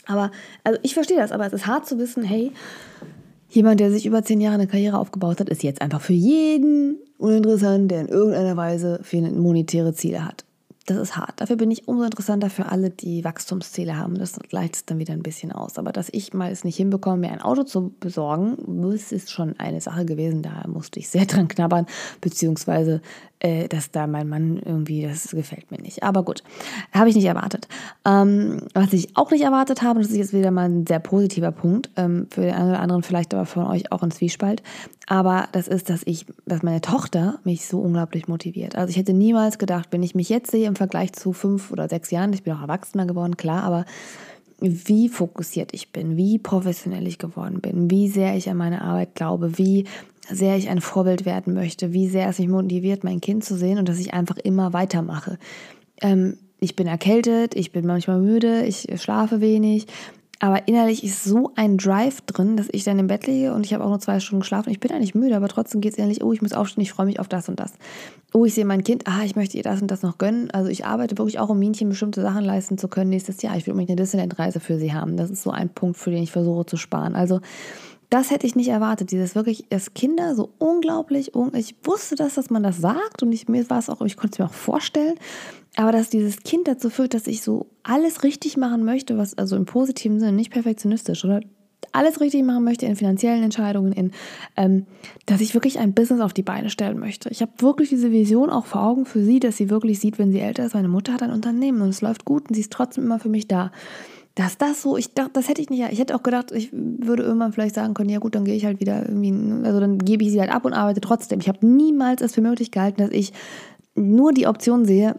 Aber, also ich verstehe das, aber es ist hart zu wissen, hey, Jemand, der sich über zehn Jahre eine Karriere aufgebaut hat, ist jetzt einfach für jeden uninteressant, der in irgendeiner Weise monetäre Ziele hat das ist hart. Dafür bin ich umso interessanter für alle, die Wachstumsziele haben. Das gleicht es dann wieder ein bisschen aus. Aber dass ich mal es nicht hinbekomme, mir ein Auto zu besorgen, das ist schon eine Sache gewesen. Da musste ich sehr <laughs> dran knabbern, beziehungsweise, äh, dass da mein Mann irgendwie, das gefällt mir nicht. Aber gut, habe ich nicht erwartet. Ähm, was ich auch nicht erwartet habe, das ist jetzt wieder mal ein sehr positiver Punkt, ähm, für den einen oder anderen vielleicht aber von euch auch ein Zwiespalt, aber das ist, dass ich, dass meine Tochter mich so unglaublich motiviert. Also ich hätte niemals gedacht, wenn ich mich jetzt sehe im Vergleich zu fünf oder sechs Jahren, ich bin auch erwachsener geworden, klar, aber wie fokussiert ich bin, wie professionell ich geworden bin, wie sehr ich an meine Arbeit glaube, wie sehr ich ein Vorbild werden möchte, wie sehr es mich motiviert, mein Kind zu sehen und dass ich einfach immer weitermache. Ähm, ich bin erkältet, ich bin manchmal müde, ich schlafe wenig, aber innerlich ist so ein Drive drin, dass ich dann im Bett liege und ich habe auch nur zwei Stunden geschlafen. Ich bin eigentlich müde, aber trotzdem geht es innerlich, oh, ich muss aufstehen, ich freue mich auf das und das. Oh, ich sehe mein Kind, ah, ich möchte ihr das und das noch gönnen. Also ich arbeite wirklich auch, um Mädchen bestimmte Sachen leisten zu können nächstes Jahr. Ich will unbedingt eine Disneyland-Reise für sie haben. Das ist so ein Punkt, für den ich versuche zu sparen. Also das hätte ich nicht erwartet, dieses wirklich, dass Kinder so unglaublich, ich wusste das, dass man das sagt und ich, mir war es auch, ich konnte es mir auch vorstellen, aber dass dieses Kind dazu führt, dass ich so alles richtig machen möchte, was also im positiven Sinne, nicht perfektionistisch, oder alles richtig machen möchte in finanziellen Entscheidungen, in, ähm, dass ich wirklich ein Business auf die Beine stellen möchte. Ich habe wirklich diese Vision auch vor Augen für sie, dass sie wirklich sieht, wenn sie älter ist, meine Mutter hat ein Unternehmen und es läuft gut und sie ist trotzdem immer für mich da dass das so, ich dachte, das hätte ich nicht, ich hätte auch gedacht, ich würde irgendwann vielleicht sagen können, ja gut, dann gehe ich halt wieder irgendwie, also dann gebe ich sie halt ab und arbeite trotzdem. Ich habe niemals es für möglich gehalten, dass ich nur die Option sehe,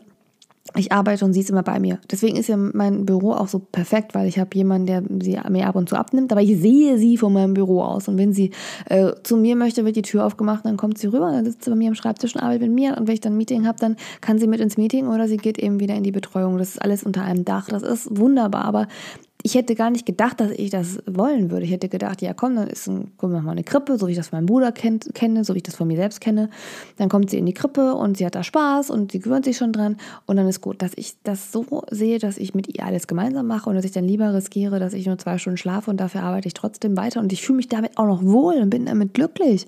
ich arbeite und sie ist immer bei mir. Deswegen ist ja mein Büro auch so perfekt, weil ich habe jemanden, der sie mir ab und zu abnimmt, aber ich sehe sie von meinem Büro aus. Und wenn sie äh, zu mir möchte, wird die Tür aufgemacht, dann kommt sie rüber, dann sitzt sie bei mir am Schreibtisch und arbeitet mit mir. Und wenn ich dann ein Meeting habe, dann kann sie mit ins Meeting oder sie geht eben wieder in die Betreuung. Das ist alles unter einem Dach. Das ist wunderbar. Aber ich hätte gar nicht gedacht, dass ich das wollen würde. Ich hätte gedacht, ja komm, dann ist ein, komm, mal eine Krippe, so wie ich das von meinem Bruder kennt, kenne, so wie ich das von mir selbst kenne. Dann kommt sie in die Krippe und sie hat da Spaß und sie gewöhnt sich schon dran und dann ist gut. Dass ich das so sehe, dass ich mit ihr alles gemeinsam mache und dass ich dann lieber riskiere, dass ich nur zwei Stunden schlafe und dafür arbeite ich trotzdem weiter und ich fühle mich damit auch noch wohl und bin damit glücklich.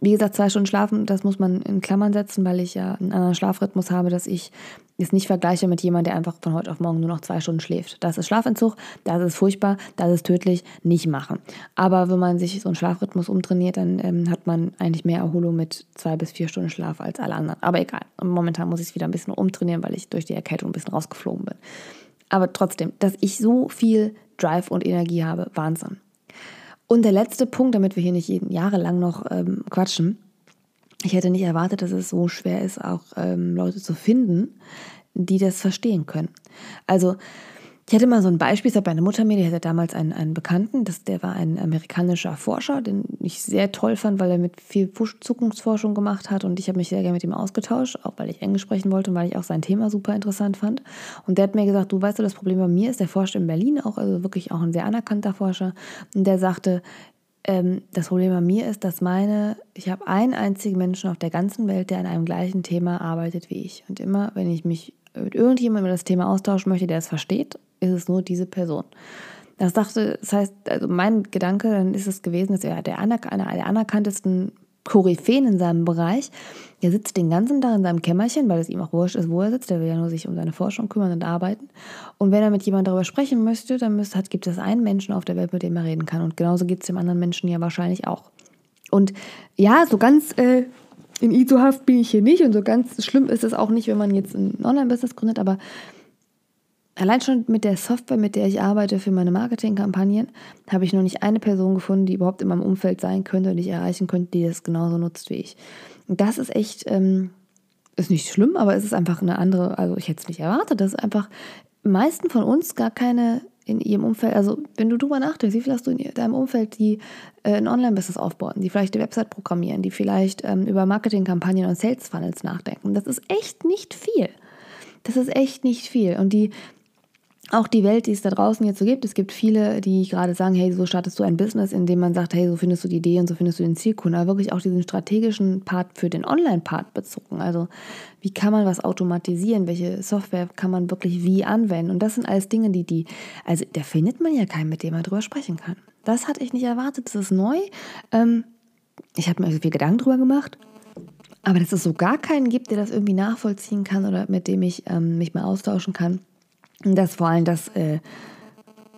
Wie gesagt, zwei Stunden schlafen, das muss man in Klammern setzen, weil ich ja einen anderen Schlafrhythmus habe, dass ich es nicht vergleiche mit jemandem, der einfach von heute auf morgen nur noch zwei Stunden schläft. Das ist Schlafentzug, das ist furchtbar, das ist tödlich, nicht machen. Aber wenn man sich so einen Schlafrhythmus umtrainiert, dann ähm, hat man eigentlich mehr Erholung mit zwei bis vier Stunden Schlaf als alle anderen. Aber egal, momentan muss ich es wieder ein bisschen umtrainieren, weil ich durch die Erkältung ein bisschen rausgeflogen bin. Aber trotzdem, dass ich so viel Drive und Energie habe, Wahnsinn. Und der letzte Punkt, damit wir hier nicht jahrelang noch ähm, quatschen. Ich hätte nicht erwartet, dass es so schwer ist, auch ähm, Leute zu finden, die das verstehen können. Also ich hatte mal so ein Beispiel, es hat meine Mutter mir, die hatte damals einen, einen Bekannten, das, der war ein amerikanischer Forscher, den ich sehr toll fand, weil er mit viel Zukunftsforschung gemacht hat und ich habe mich sehr gerne mit ihm ausgetauscht, auch weil ich Englisch sprechen wollte und weil ich auch sein Thema super interessant fand. Und der hat mir gesagt, du weißt du, das Problem bei mir ist, der forscht in Berlin auch, also wirklich auch ein sehr anerkannter Forscher und der sagte, ähm, das Problem bei mir ist, dass meine, ich habe einen einzigen Menschen auf der ganzen Welt, der an einem gleichen Thema arbeitet wie ich. Und immer, wenn ich mich mit irgendjemandem über das Thema austauschen möchte, der es versteht, ist es nur diese Person. Das dachte, das heißt, also mein Gedanke dann ist es gewesen, dass er der einer, einer der anerkanntesten Koryphäen in seinem Bereich, der sitzt den ganzen Tag in seinem Kämmerchen, weil es ihm auch wurscht ist, wo er sitzt. Der will ja nur sich um seine Forschung kümmern und arbeiten. Und wenn er mit jemandem darüber sprechen möchte, dann müsste, hat, gibt es einen Menschen auf der Welt, mit dem er reden kann. Und genauso gibt es dem anderen Menschen ja wahrscheinlich auch. Und ja, so ganz äh, in ISO-Haft bin ich hier nicht und so ganz schlimm ist es auch nicht, wenn man jetzt ein Online-Business gründet, aber allein schon mit der Software, mit der ich arbeite für meine Marketingkampagnen, habe ich noch nicht eine Person gefunden, die überhaupt in meinem Umfeld sein könnte und ich erreichen könnte, die das genauso nutzt wie ich. Das ist echt, ähm, ist nicht schlimm, aber es ist einfach eine andere, also ich hätte es nicht erwartet, dass einfach meisten von uns gar keine in ihrem Umfeld, also wenn du drüber nachdenkst, wie viel hast du in deinem Umfeld, die äh, ein Online-Business aufbauen, die vielleicht eine Website programmieren, die vielleicht ähm, über Marketingkampagnen und Sales Funnels nachdenken. Das ist echt nicht viel. Das ist echt nicht viel. Und die auch die Welt, die es da draußen jetzt so gibt. Es gibt viele, die gerade sagen, hey, so startest du ein Business, in dem man sagt, hey, so findest du die Idee und so findest du den Zielkunden. Aber wirklich auch diesen strategischen Part für den Online-Part bezogen. Also wie kann man was automatisieren? Welche Software kann man wirklich wie anwenden? Und das sind alles Dinge, die die, also da findet man ja keinen, mit dem man drüber sprechen kann. Das hatte ich nicht erwartet. Das ist neu. Ähm, ich habe mir so viel Gedanken drüber gemacht. Aber dass es so gar keinen gibt, der das irgendwie nachvollziehen kann oder mit dem ich ähm, mich mal austauschen kann dass vor allem das äh,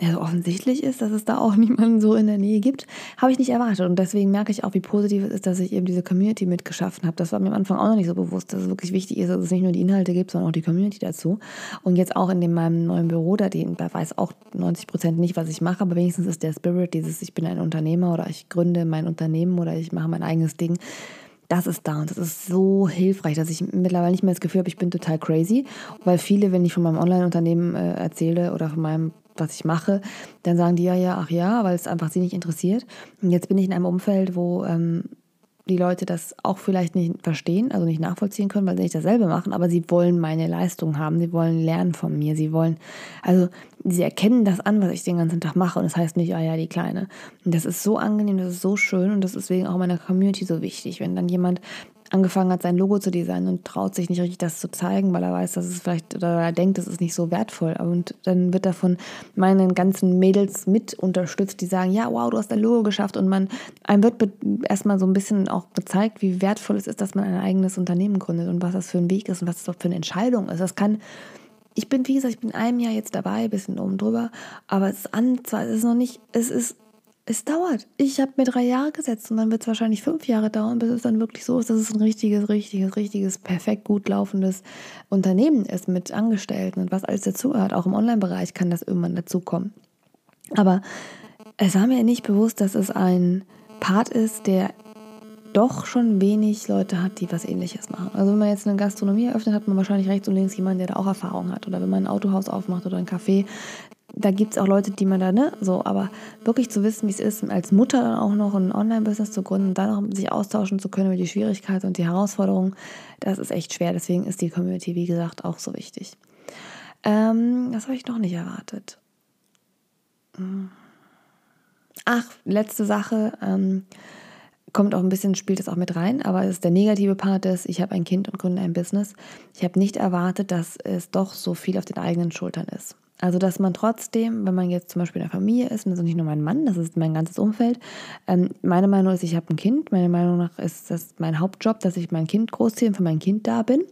ja, so offensichtlich ist, dass es da auch <laughs> niemanden so in der Nähe gibt, habe ich nicht erwartet. Und deswegen merke ich auch, wie positiv es ist, dass ich eben diese Community mitgeschaffen habe. Das war mir am Anfang auch noch nicht so bewusst, dass es wirklich wichtig ist, dass es nicht nur die Inhalte gibt, sondern auch die Community dazu. Und jetzt auch in dem, meinem neuen Büro, da, die, da weiß auch 90 Prozent nicht, was ich mache, aber wenigstens ist der Spirit dieses, ich bin ein Unternehmer oder ich gründe mein Unternehmen oder ich mache mein eigenes Ding das ist da und das ist so hilfreich, dass ich mittlerweile nicht mehr das Gefühl habe, ich bin total crazy, weil viele, wenn ich von meinem Online-Unternehmen äh, erzähle oder von meinem, was ich mache, dann sagen die ja, ja, ach ja, weil es einfach sie nicht interessiert. Und jetzt bin ich in einem Umfeld, wo ähm, die Leute das auch vielleicht nicht verstehen, also nicht nachvollziehen können, weil sie nicht dasselbe machen, aber sie wollen meine Leistung haben, sie wollen lernen von mir, sie wollen, also sie erkennen das an, was ich den ganzen Tag mache und das heißt nicht, ah ja, die Kleine. Und das ist so angenehm, das ist so schön und das ist deswegen auch meiner Community so wichtig, wenn dann jemand angefangen hat, sein Logo zu designen und traut sich nicht richtig, das zu zeigen, weil er weiß, dass es vielleicht, oder er denkt, es ist nicht so wertvoll. Und dann wird er von meinen ganzen Mädels mit unterstützt, die sagen, ja, wow, du hast dein Logo geschafft. Und man, einem wird erstmal so ein bisschen auch gezeigt, wie wertvoll es ist, dass man ein eigenes Unternehmen gründet und was das für ein Weg ist und was das für eine Entscheidung ist. Das kann ich bin, wie gesagt, ich bin einem Jahr jetzt dabei, bisschen oben drüber, aber es ist, an, zwar, es ist noch nicht, es ist es dauert. Ich habe mir drei Jahre gesetzt und dann wird es wahrscheinlich fünf Jahre dauern, bis es dann wirklich so ist, dass es ein richtiges, richtiges, richtiges, perfekt gut laufendes Unternehmen ist mit Angestellten und was alles dazugehört. Auch im Online-Bereich kann das irgendwann dazukommen. Aber es war mir nicht bewusst, dass es ein Part ist, der doch schon wenig Leute hat, die was ähnliches machen. Also wenn man jetzt eine Gastronomie eröffnet, hat man wahrscheinlich rechts und links jemanden, der da auch Erfahrung hat. Oder wenn man ein Autohaus aufmacht oder ein Café, da gibt es auch Leute, die man da, ne, so, aber wirklich zu wissen, wie es ist, als Mutter dann auch noch ein Online-Business zu gründen, dann auch sich austauschen zu können über die Schwierigkeiten und die Herausforderungen, das ist echt schwer. Deswegen ist die Community, wie gesagt, auch so wichtig. Ähm, das habe ich noch nicht erwartet. Hm. Ach, letzte Sache. Ähm, kommt auch ein bisschen, spielt das auch mit rein, aber es ist der negative Part ist, ich habe ein Kind und gründe ein Business. Ich habe nicht erwartet, dass es doch so viel auf den eigenen Schultern ist. Also, dass man trotzdem, wenn man jetzt zum Beispiel in der Familie ist, und das ist nicht nur mein Mann, das ist mein ganzes Umfeld, ähm, meine Meinung ist, ich habe ein Kind. Meine Meinung nach ist das mein Hauptjob, dass ich mein Kind großziehe und für mein Kind da bin.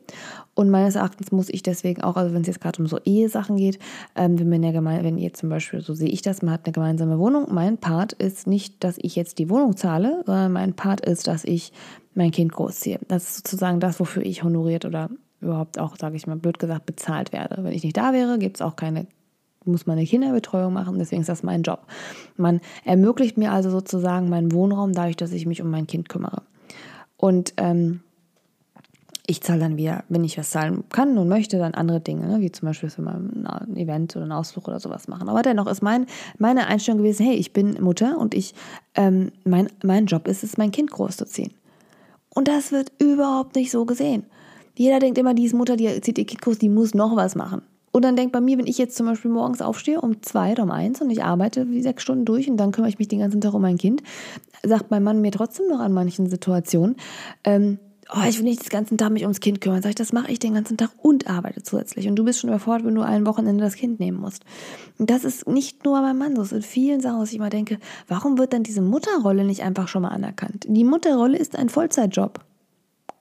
Und meines Erachtens muss ich deswegen auch, also wenn es jetzt gerade um so Ehesachen geht, ähm, wenn, man ja gemein, wenn ihr zum Beispiel, so sehe ich das, man hat eine gemeinsame Wohnung, mein Part ist nicht, dass ich jetzt die Wohnung zahle, sondern mein Part ist, dass ich mein Kind großziehe. Das ist sozusagen das, wofür ich honoriert oder überhaupt auch, sage ich mal, blöd gesagt, bezahlt werde. Wenn ich nicht da wäre, gibt es auch keine, muss man eine Kinderbetreuung machen, deswegen ist das mein Job. Man ermöglicht mir also sozusagen meinen Wohnraum dadurch, dass ich mich um mein Kind kümmere. Und ähm, ich zahle dann wieder, wenn ich was zahlen kann und möchte, dann andere Dinge, ne? wie zum Beispiel, wenn wir ein Event oder einen Ausflug oder sowas machen. Aber dennoch ist mein, meine Einstellung gewesen, hey, ich bin Mutter und ich, ähm, mein, mein Job ist es, mein Kind großzuziehen. Und das wird überhaupt nicht so gesehen. Jeder denkt immer, die ist Mutter, die zieht ihr Kind groß, die muss noch was machen. Und dann denkt bei mir, wenn ich jetzt zum Beispiel morgens aufstehe um zwei oder um eins und ich arbeite wie sechs Stunden durch und dann kümmere ich mich den ganzen Tag um mein Kind, sagt mein Mann mir trotzdem noch an manchen Situationen, ähm, oh, ich will nicht den ganzen Tag mich ums Kind kümmern. Sag ich, das mache ich den ganzen Tag und arbeite zusätzlich. Und du bist schon überfordert, wenn du ein Wochenende das Kind nehmen musst. Und das ist nicht nur bei meinem Mann so, es in vielen Sachen, dass ich immer denke, warum wird dann diese Mutterrolle nicht einfach schon mal anerkannt? Die Mutterrolle ist ein Vollzeitjob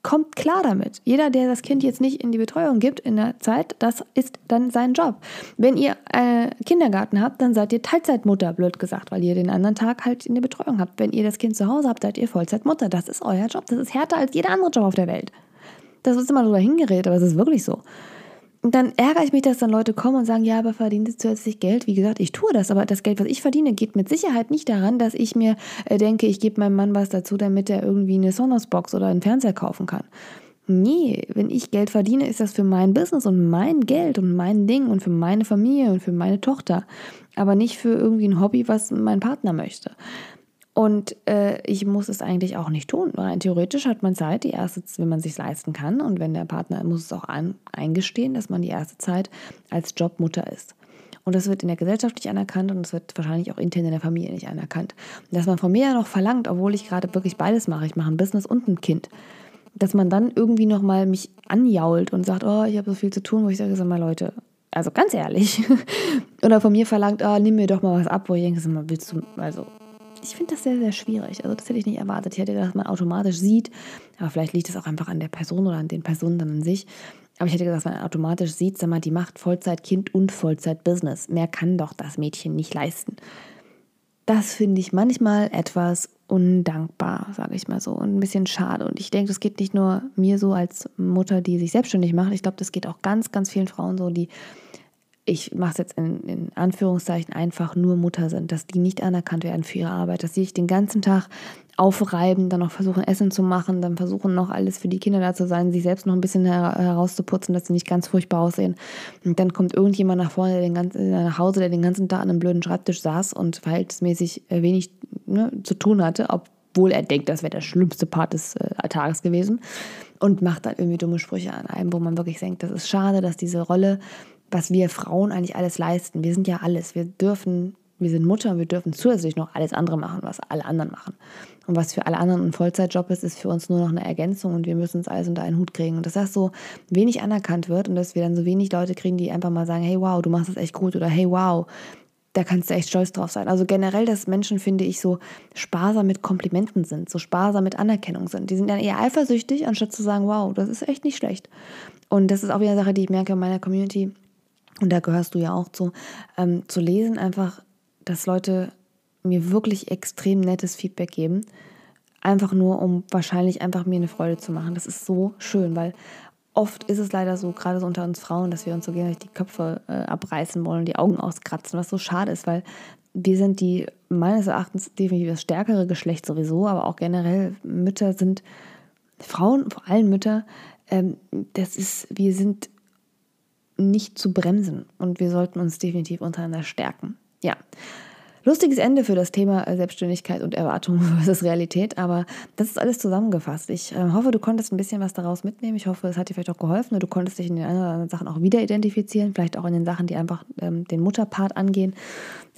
kommt klar damit. Jeder, der das Kind jetzt nicht in die Betreuung gibt in der Zeit, das ist dann sein Job. Wenn ihr einen Kindergarten habt, dann seid ihr Teilzeitmutter, blöd gesagt, weil ihr den anderen Tag halt in der Betreuung habt. Wenn ihr das Kind zu Hause habt, seid ihr Vollzeitmutter. Das ist euer Job. Das ist härter als jeder andere Job auf der Welt. Das ist immer so dahingeredet, aber es ist wirklich so. Dann ärgere ich mich, dass dann Leute kommen und sagen, ja, aber verdient es zusätzlich Geld. Wie gesagt, ich tue das, aber das Geld, was ich verdiene, geht mit Sicherheit nicht daran, dass ich mir äh, denke, ich gebe meinem Mann was dazu, damit er irgendwie eine Sonos-Box oder einen Fernseher kaufen kann. Nee, wenn ich Geld verdiene, ist das für mein Business und mein Geld und mein Ding und für meine Familie und für meine Tochter. Aber nicht für irgendwie ein Hobby, was mein Partner möchte. Und äh, ich muss es eigentlich auch nicht tun. Rein theoretisch hat man Zeit, die erste, wenn man sich leisten kann. Und wenn der Partner muss es auch an, eingestehen, dass man die erste Zeit als Jobmutter ist. Und das wird in der Gesellschaft nicht anerkannt und es wird wahrscheinlich auch intern in der Familie nicht anerkannt. Dass man von mir ja noch verlangt, obwohl ich gerade wirklich beides mache, ich mache ein Business und ein Kind, dass man dann irgendwie nochmal mich anjault und sagt, oh, ich habe so viel zu tun, wo ich sage, sag mal, Leute, also ganz ehrlich. <laughs> Oder von mir verlangt, oh, nimm mir doch mal was ab, wo ich denke, sag mal, willst du, also ich finde das sehr, sehr schwierig. Also das hätte ich nicht erwartet. Ich hätte gedacht, man automatisch sieht, aber vielleicht liegt es auch einfach an der Person oder an den Personen dann an sich. Aber ich hätte gedacht, man automatisch sieht, sag mal, die macht Vollzeit-Kind und Vollzeit-Business. Mehr kann doch das Mädchen nicht leisten. Das finde ich manchmal etwas undankbar, sage ich mal so, und ein bisschen schade. Und ich denke, das geht nicht nur mir so als Mutter, die sich selbstständig macht. Ich glaube, das geht auch ganz, ganz vielen Frauen so, die ich mache es jetzt in, in, Anführungszeichen einfach nur Mutter sind, dass die nicht anerkannt werden für ihre Arbeit, dass sie sich den ganzen Tag aufreiben, dann noch versuchen Essen zu machen, dann versuchen noch alles für die Kinder da zu sein, sich selbst noch ein bisschen her herauszuputzen, dass sie nicht ganz furchtbar aussehen. Und dann kommt irgendjemand nach vorne, der den ganzen, nach Hause, der den ganzen Tag an einem blöden Schreibtisch saß und verhältnismäßig äh, wenig ne, zu tun hatte, obwohl er denkt, das wäre der schlimmste Part des äh, Tages gewesen und macht dann irgendwie dumme Sprüche an einem, wo man wirklich denkt, das ist schade, dass diese Rolle was wir Frauen eigentlich alles leisten. Wir sind ja alles. Wir dürfen, wir sind Mutter und wir dürfen zusätzlich noch alles andere machen, was alle anderen machen. Und was für alle anderen ein Vollzeitjob ist, ist für uns nur noch eine Ergänzung und wir müssen uns alles unter einen Hut kriegen. Und dass das so wenig anerkannt wird und dass wir dann so wenig Leute kriegen, die einfach mal sagen, hey wow, du machst das echt gut oder hey wow, da kannst du echt stolz drauf sein. Also generell, dass Menschen, finde ich, so sparsam mit Komplimenten sind, so sparsam mit Anerkennung sind. Die sind dann eher eifersüchtig, anstatt zu sagen, wow, das ist echt nicht schlecht. Und das ist auch wieder eine Sache, die ich merke in meiner Community und da gehörst du ja auch zu, ähm, zu lesen, einfach, dass Leute mir wirklich extrem nettes Feedback geben. Einfach nur, um wahrscheinlich einfach mir eine Freude zu machen. Das ist so schön, weil oft ist es leider so, gerade so unter uns Frauen, dass wir uns so gerne die Köpfe äh, abreißen wollen, die Augen auskratzen, was so schade ist, weil wir sind die meines Erachtens definitiv das stärkere Geschlecht sowieso, aber auch generell Mütter sind Frauen, vor allem Mütter, ähm, das ist, wir sind nicht zu bremsen und wir sollten uns definitiv untereinander stärken. Ja. Lustiges Ende für das Thema Selbstständigkeit und Erwartung <laughs> versus Realität, aber das ist alles zusammengefasst. Ich äh, hoffe, du konntest ein bisschen was daraus mitnehmen. Ich hoffe, es hat dir vielleicht auch geholfen und du konntest dich in den anderen Sachen auch wieder identifizieren, vielleicht auch in den Sachen, die einfach ähm, den Mutterpart angehen.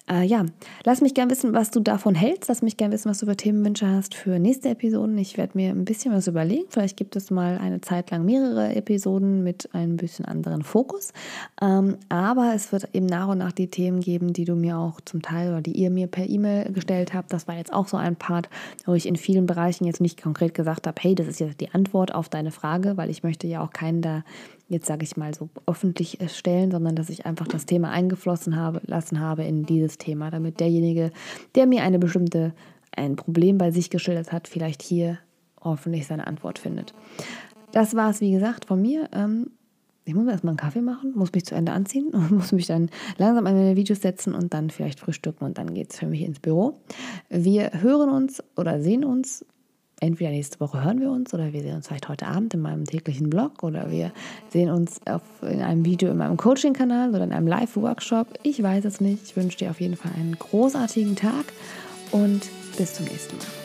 Äh, ja, lass mich gerne wissen, was du davon hältst. Lass mich gerne wissen, was du für Themenwünsche hast für nächste Episoden. Ich werde mir ein bisschen was überlegen. Vielleicht gibt es mal eine Zeit lang mehrere Episoden mit ein bisschen anderen Fokus. Ähm, aber es wird eben nach und nach die Themen geben, die du mir auch zum Teil oder die ihr mir per E-Mail gestellt habt. Das war jetzt auch so ein Part, wo ich in vielen Bereichen jetzt nicht konkret gesagt habe, hey, das ist jetzt die Antwort auf deine Frage, weil ich möchte ja auch keinen da jetzt sage ich mal so öffentlich stellen, sondern dass ich einfach das Thema eingeflossen habe, lassen habe in dieses Thema, damit derjenige, der mir eine bestimmte ein Problem bei sich geschildert hat, vielleicht hier hoffentlich seine Antwort findet. Das war es, wie gesagt, von mir. Ähm, ich muss erstmal einen Kaffee machen, muss mich zu Ende anziehen <laughs> und muss mich dann langsam an meine Videos setzen und dann vielleicht frühstücken und dann geht es für mich ins Büro. Wir hören uns oder sehen uns entweder nächste Woche hören wir uns oder wir sehen uns vielleicht heute Abend in meinem täglichen Blog oder wir sehen uns auf, in einem Video in meinem Coaching-Kanal oder in einem Live-Workshop. Ich weiß es nicht. Ich wünsche dir auf jeden Fall einen großartigen Tag und bis zum nächsten Mal.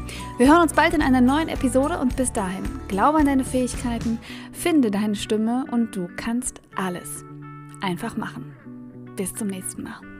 Wir hören uns bald in einer neuen Episode und bis dahin, glaube an deine Fähigkeiten, finde deine Stimme und du kannst alles. Einfach machen. Bis zum nächsten Mal.